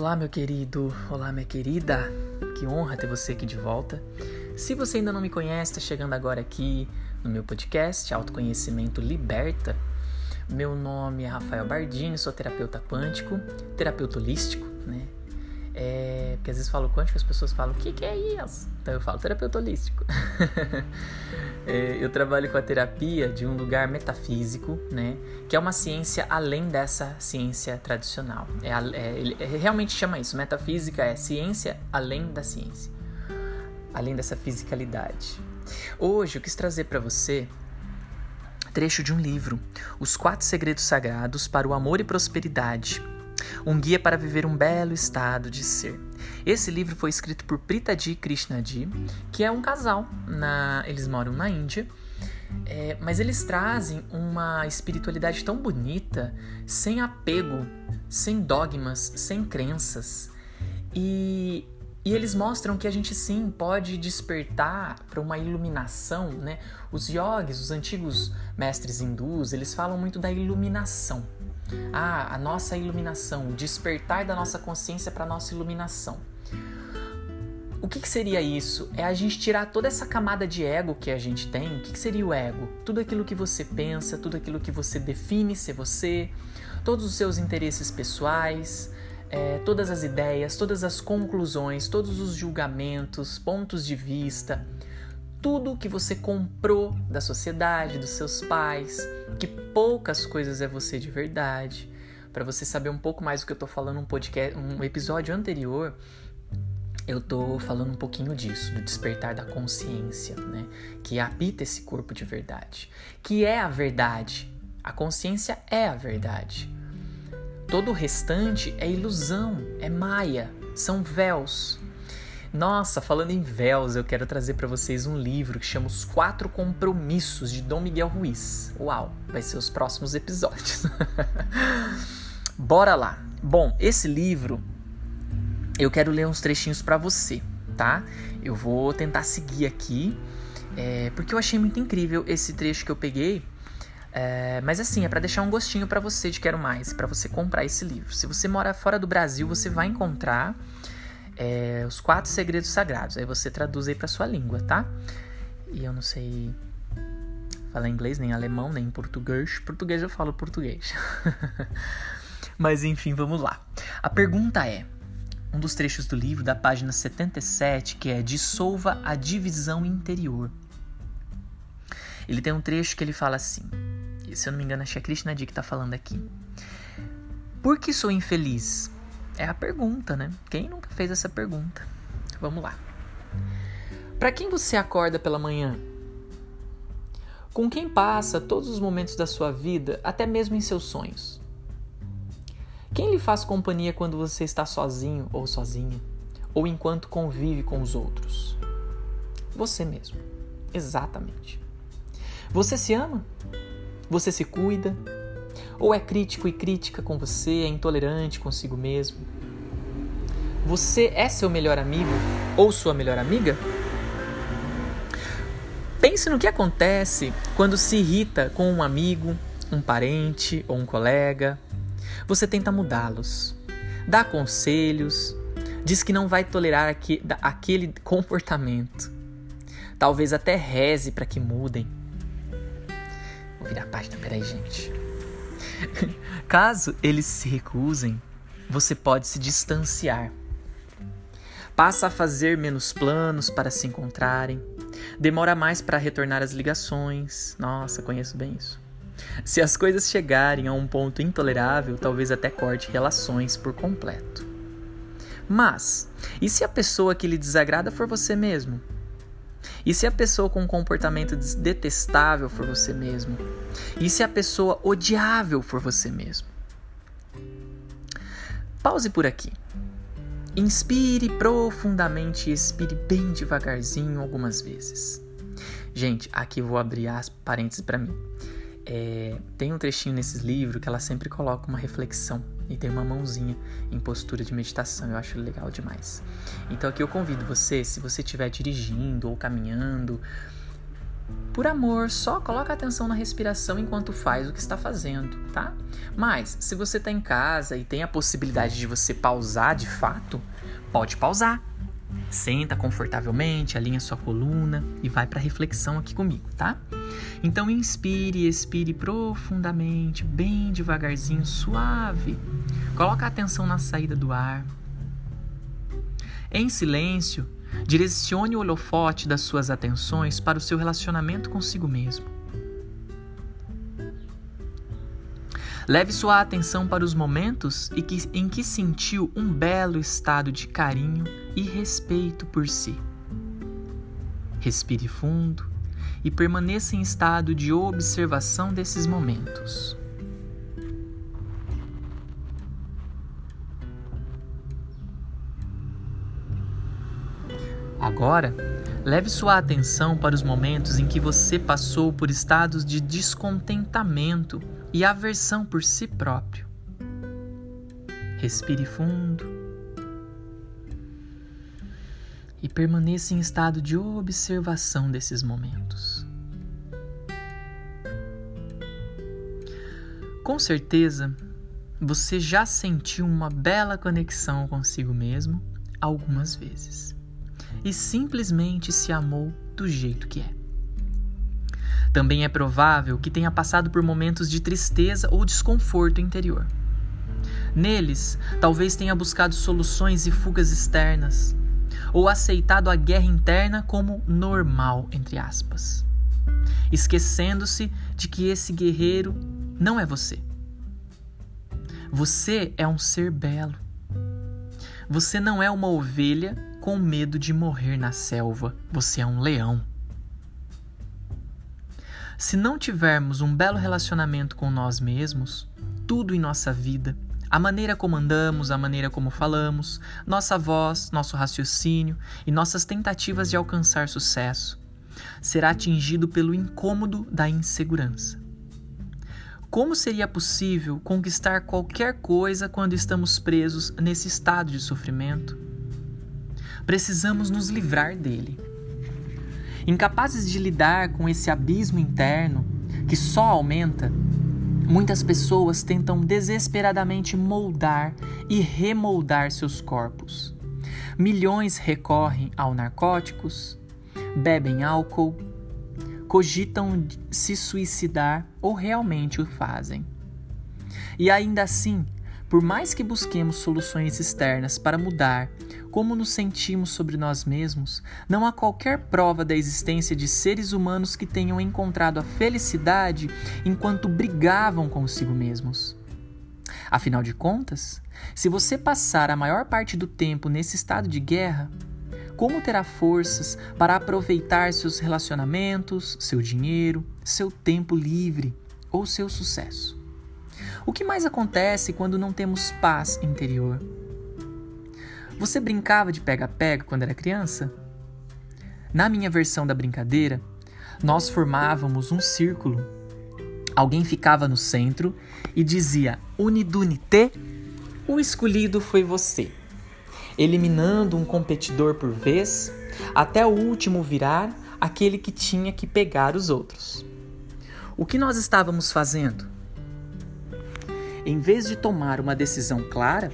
Olá, meu querido, olá, minha querida. Que honra ter você aqui de volta. Se você ainda não me conhece, está chegando agora aqui no meu podcast Autoconhecimento Liberta. Meu nome é Rafael Bardini, sou terapeuta quântico, terapeuta holístico, né? É, porque às vezes falo quântico as pessoas falam, o que, que é isso? Então eu falo terapeuta holístico. é, eu trabalho com a terapia de um lugar metafísico, né? Que é uma ciência além dessa ciência tradicional. É, é, ele é, realmente chama isso. Metafísica é ciência além da ciência. Além dessa fisicalidade. Hoje eu quis trazer para você trecho de um livro, Os Quatro Segredos Sagrados para o Amor e Prosperidade, um guia para viver um belo estado de ser. Esse livro foi escrito por Pritaji Krishnadi, que é um casal. Na, eles moram na Índia. É, mas eles trazem uma espiritualidade tão bonita, sem apego, sem dogmas, sem crenças. E, e eles mostram que a gente sim pode despertar para uma iluminação, né? Os yogis, os antigos mestres hindus, eles falam muito da iluminação. Ah, a nossa iluminação, o despertar da nossa consciência para a nossa iluminação. O que, que, seria isso? É a gente tirar toda essa camada de ego que a gente tem. O que, que seria o ego? Tudo aquilo que você pensa, tudo aquilo que você define ser você, todos os seus interesses pessoais, é, todas as ideias, todas as conclusões, todos os julgamentos, pontos de vista, tudo que você comprou da sociedade, dos seus pais, que poucas coisas é você de verdade. Para você saber um pouco mais do que eu tô falando um podcast, um episódio anterior, eu tô falando um pouquinho disso, do despertar da consciência, né? Que habita esse corpo de verdade, que é a verdade. A consciência é a verdade. Todo o restante é ilusão, é maia, são véus, nossa, falando em véus, eu quero trazer para vocês um livro que chama Os Quatro Compromissos de Dom Miguel Ruiz. Uau, vai ser os próximos episódios. Bora lá. Bom, esse livro eu quero ler uns trechinhos para você, tá? Eu vou tentar seguir aqui, é, porque eu achei muito incrível esse trecho que eu peguei. É, mas assim, é para deixar um gostinho para você de quero mais, para você comprar esse livro. Se você mora fora do Brasil, você vai encontrar é, os quatro segredos sagrados. Aí você traduz aí para sua língua, tá? E eu não sei falar inglês, nem alemão, nem português. Português eu falo português. Mas enfim, vamos lá. A pergunta é: um dos trechos do livro, da página 77, que é Dissolva a divisão interior. Ele tem um trecho que ele fala assim: se eu não me engano, acho que é Krishna Di que está falando aqui. Por que sou infeliz? É a pergunta, né? Quem nunca fez essa pergunta? Vamos lá. Para quem você acorda pela manhã? Com quem passa todos os momentos da sua vida, até mesmo em seus sonhos? Quem lhe faz companhia quando você está sozinho ou sozinha? Ou enquanto convive com os outros? Você mesmo. Exatamente. Você se ama? Você se cuida? Ou é crítico e crítica com você, é intolerante consigo mesmo? Você é seu melhor amigo ou sua melhor amiga? Pense no que acontece quando se irrita com um amigo, um parente ou um colega. Você tenta mudá-los, dá conselhos, diz que não vai tolerar aquele comportamento. Talvez até reze para que mudem. Vou virar a página, peraí, gente. Caso eles se recusem, você pode se distanciar. Passa a fazer menos planos para se encontrarem. Demora mais para retornar as ligações. Nossa, conheço bem isso. Se as coisas chegarem a um ponto intolerável, talvez até corte relações por completo. Mas, e se a pessoa que lhe desagrada for você mesmo? E se a pessoa com um comportamento detestável for você mesmo? E se a pessoa odiável for você mesmo? Pause por aqui. Inspire profundamente e expire bem devagarzinho algumas vezes. Gente, aqui vou abrir as parênteses para mim. É, tem um trechinho nesses livros que ela sempre coloca uma reflexão e tem uma mãozinha em postura de meditação. Eu acho legal demais. Então aqui eu convido você, se você estiver dirigindo ou caminhando, por amor, só coloca atenção na respiração enquanto faz o que está fazendo, tá? Mas, se você está em casa e tem a possibilidade de você pausar de fato, pode pausar. Senta confortavelmente, alinha sua coluna e vai para reflexão aqui comigo, tá? Então inspire e expire profundamente, bem devagarzinho, suave. Coloca a atenção na saída do ar. Em silêncio, direcione o holofote das suas atenções para o seu relacionamento consigo mesmo. Leve sua atenção para os momentos em que sentiu um belo estado de carinho e respeito por si. Respire fundo e permaneça em estado de observação desses momentos. Agora, leve sua atenção para os momentos em que você passou por estados de descontentamento e aversão por si próprio. Respire fundo e permaneça em estado de observação desses momentos. Com certeza, você já sentiu uma bela conexão consigo mesmo algumas vezes e simplesmente se amou do jeito que é. Também é provável que tenha passado por momentos de tristeza ou desconforto interior. Neles, talvez tenha buscado soluções e fugas externas, ou aceitado a guerra interna como normal, entre aspas, esquecendo-se de que esse guerreiro não é você. Você é um ser belo. Você não é uma ovelha com medo de morrer na selva. Você é um leão. Se não tivermos um belo relacionamento com nós mesmos, tudo em nossa vida, a maneira como andamos, a maneira como falamos, nossa voz, nosso raciocínio e nossas tentativas de alcançar sucesso, será atingido pelo incômodo da insegurança. Como seria possível conquistar qualquer coisa quando estamos presos nesse estado de sofrimento? precisamos nos livrar dele. Incapazes de lidar com esse abismo interno que só aumenta, muitas pessoas tentam desesperadamente moldar e remoldar seus corpos. Milhões recorrem ao narcóticos, bebem álcool, cogitam se suicidar ou realmente o fazem. E ainda assim, por mais que busquemos soluções externas para mudar como nos sentimos sobre nós mesmos, não há qualquer prova da existência de seres humanos que tenham encontrado a felicidade enquanto brigavam consigo mesmos. Afinal de contas, se você passar a maior parte do tempo nesse estado de guerra, como terá forças para aproveitar seus relacionamentos, seu dinheiro, seu tempo livre ou seu sucesso? O que mais acontece quando não temos paz interior? Você brincava de pega-pega quando era criança? Na minha versão da brincadeira, nós formávamos um círculo. Alguém ficava no centro e dizia Unidunité, o escolhido foi você, eliminando um competidor por vez, até o último virar aquele que tinha que pegar os outros. O que nós estávamos fazendo? em vez de tomar uma decisão clara,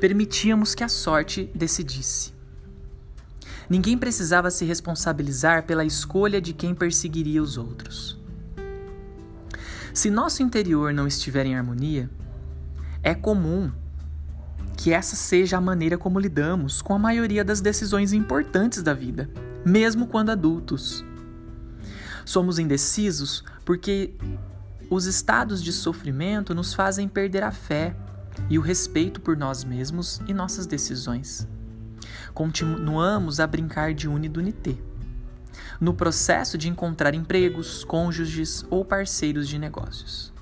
permitíamos que a sorte decidisse. Ninguém precisava se responsabilizar pela escolha de quem perseguiria os outros. Se nosso interior não estiver em harmonia, é comum que essa seja a maneira como lidamos com a maioria das decisões importantes da vida, mesmo quando adultos. Somos indecisos porque os estados de sofrimento nos fazem perder a fé e o respeito por nós mesmos e nossas decisões. Continuamos a brincar de unidunité. No processo de encontrar empregos, cônjuges ou parceiros de negócios.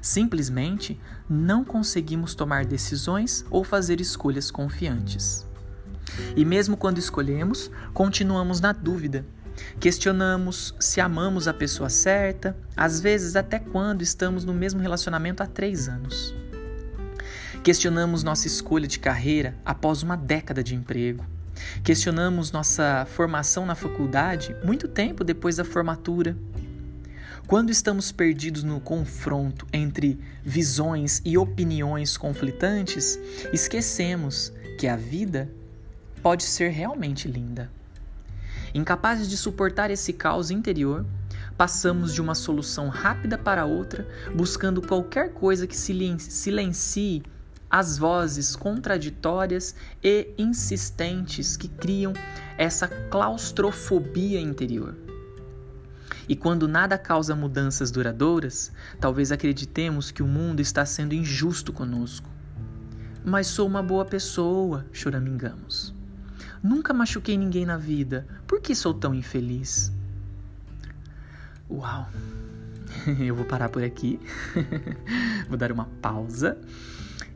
Simplesmente não conseguimos tomar decisões ou fazer escolhas confiantes. E mesmo quando escolhemos, continuamos na dúvida Questionamos se amamos a pessoa certa, às vezes até quando estamos no mesmo relacionamento há três anos. Questionamos nossa escolha de carreira após uma década de emprego. Questionamos nossa formação na faculdade muito tempo depois da formatura. Quando estamos perdidos no confronto entre visões e opiniões conflitantes, esquecemos que a vida pode ser realmente linda. Incapazes de suportar esse caos interior, passamos de uma solução rápida para outra, buscando qualquer coisa que silencie as vozes contraditórias e insistentes que criam essa claustrofobia interior. E quando nada causa mudanças duradouras, talvez acreditemos que o mundo está sendo injusto conosco. Mas sou uma boa pessoa, choramingamos. Nunca machuquei ninguém na vida, por que sou tão infeliz? Uau! Eu vou parar por aqui, vou dar uma pausa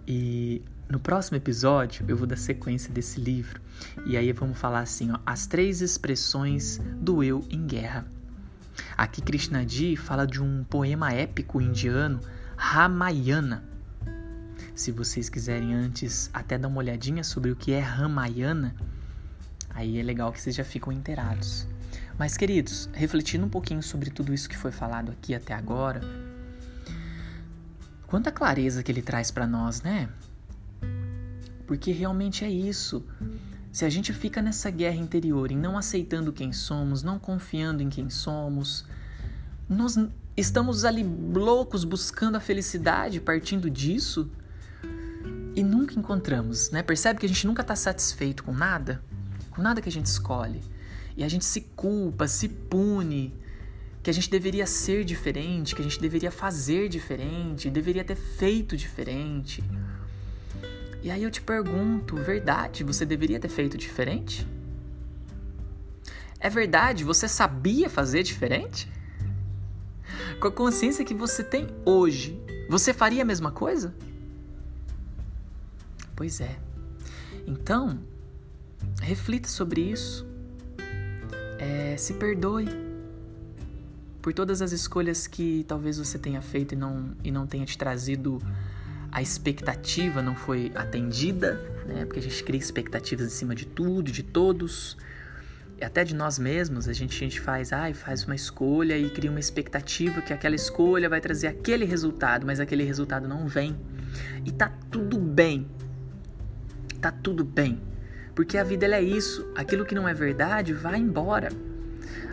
e no próximo episódio eu vou dar sequência desse livro e aí vamos falar assim, ó, as três expressões do eu em guerra. Aqui Krishnadi fala de um poema épico indiano, Ramayana. Se vocês quiserem antes até dar uma olhadinha sobre o que é Ramayana, aí é legal que vocês já ficam inteirados. Mas queridos, refletindo um pouquinho sobre tudo isso que foi falado aqui até agora, quanta clareza que ele traz para nós, né? Porque realmente é isso. Se a gente fica nessa guerra interior, em não aceitando quem somos, não confiando em quem somos, nós estamos ali loucos buscando a felicidade partindo disso e nunca encontramos, né? Percebe que a gente nunca está satisfeito com nada, com nada que a gente escolhe. E a gente se culpa, se pune, que a gente deveria ser diferente, que a gente deveria fazer diferente, deveria ter feito diferente. E aí eu te pergunto, verdade, você deveria ter feito diferente? É verdade, você sabia fazer diferente? Com a consciência que você tem hoje, você faria a mesma coisa? Pois é. Então, reflita sobre isso. É, se perdoe por todas as escolhas que talvez você tenha feito e não, e não tenha te trazido a expectativa não foi atendida, né? Porque a gente cria expectativas em cima de tudo, de todos, até de nós mesmos. A gente, a gente faz, ai, faz uma escolha e cria uma expectativa que aquela escolha vai trazer aquele resultado, mas aquele resultado não vem. E tá tudo bem. Tá tudo bem. Porque a vida é isso. Aquilo que não é verdade vai embora.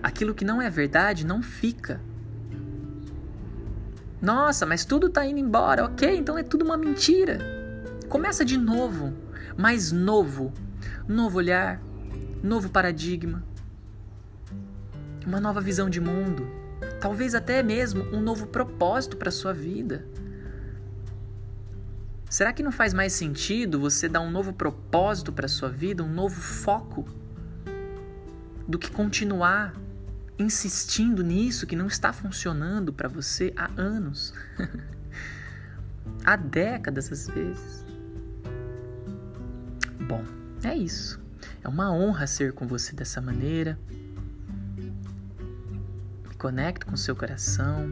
Aquilo que não é verdade não fica. Nossa, mas tudo tá indo embora. Ok, então é tudo uma mentira. Começa de novo, mais novo. Novo olhar, novo paradigma, uma nova visão de mundo, talvez até mesmo um novo propósito para sua vida. Será que não faz mais sentido você dar um novo propósito para sua vida, um novo foco, do que continuar insistindo nisso que não está funcionando para você há anos, há décadas às vezes. Bom, é isso. É uma honra ser com você dessa maneira. Me conecto com seu coração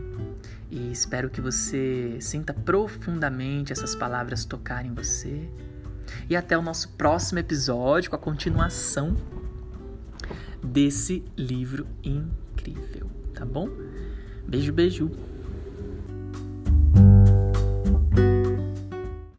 e espero que você sinta profundamente essas palavras tocarem você. E até o nosso próximo episódio com a continuação desse livro incrível, tá bom? Beijo, beijo.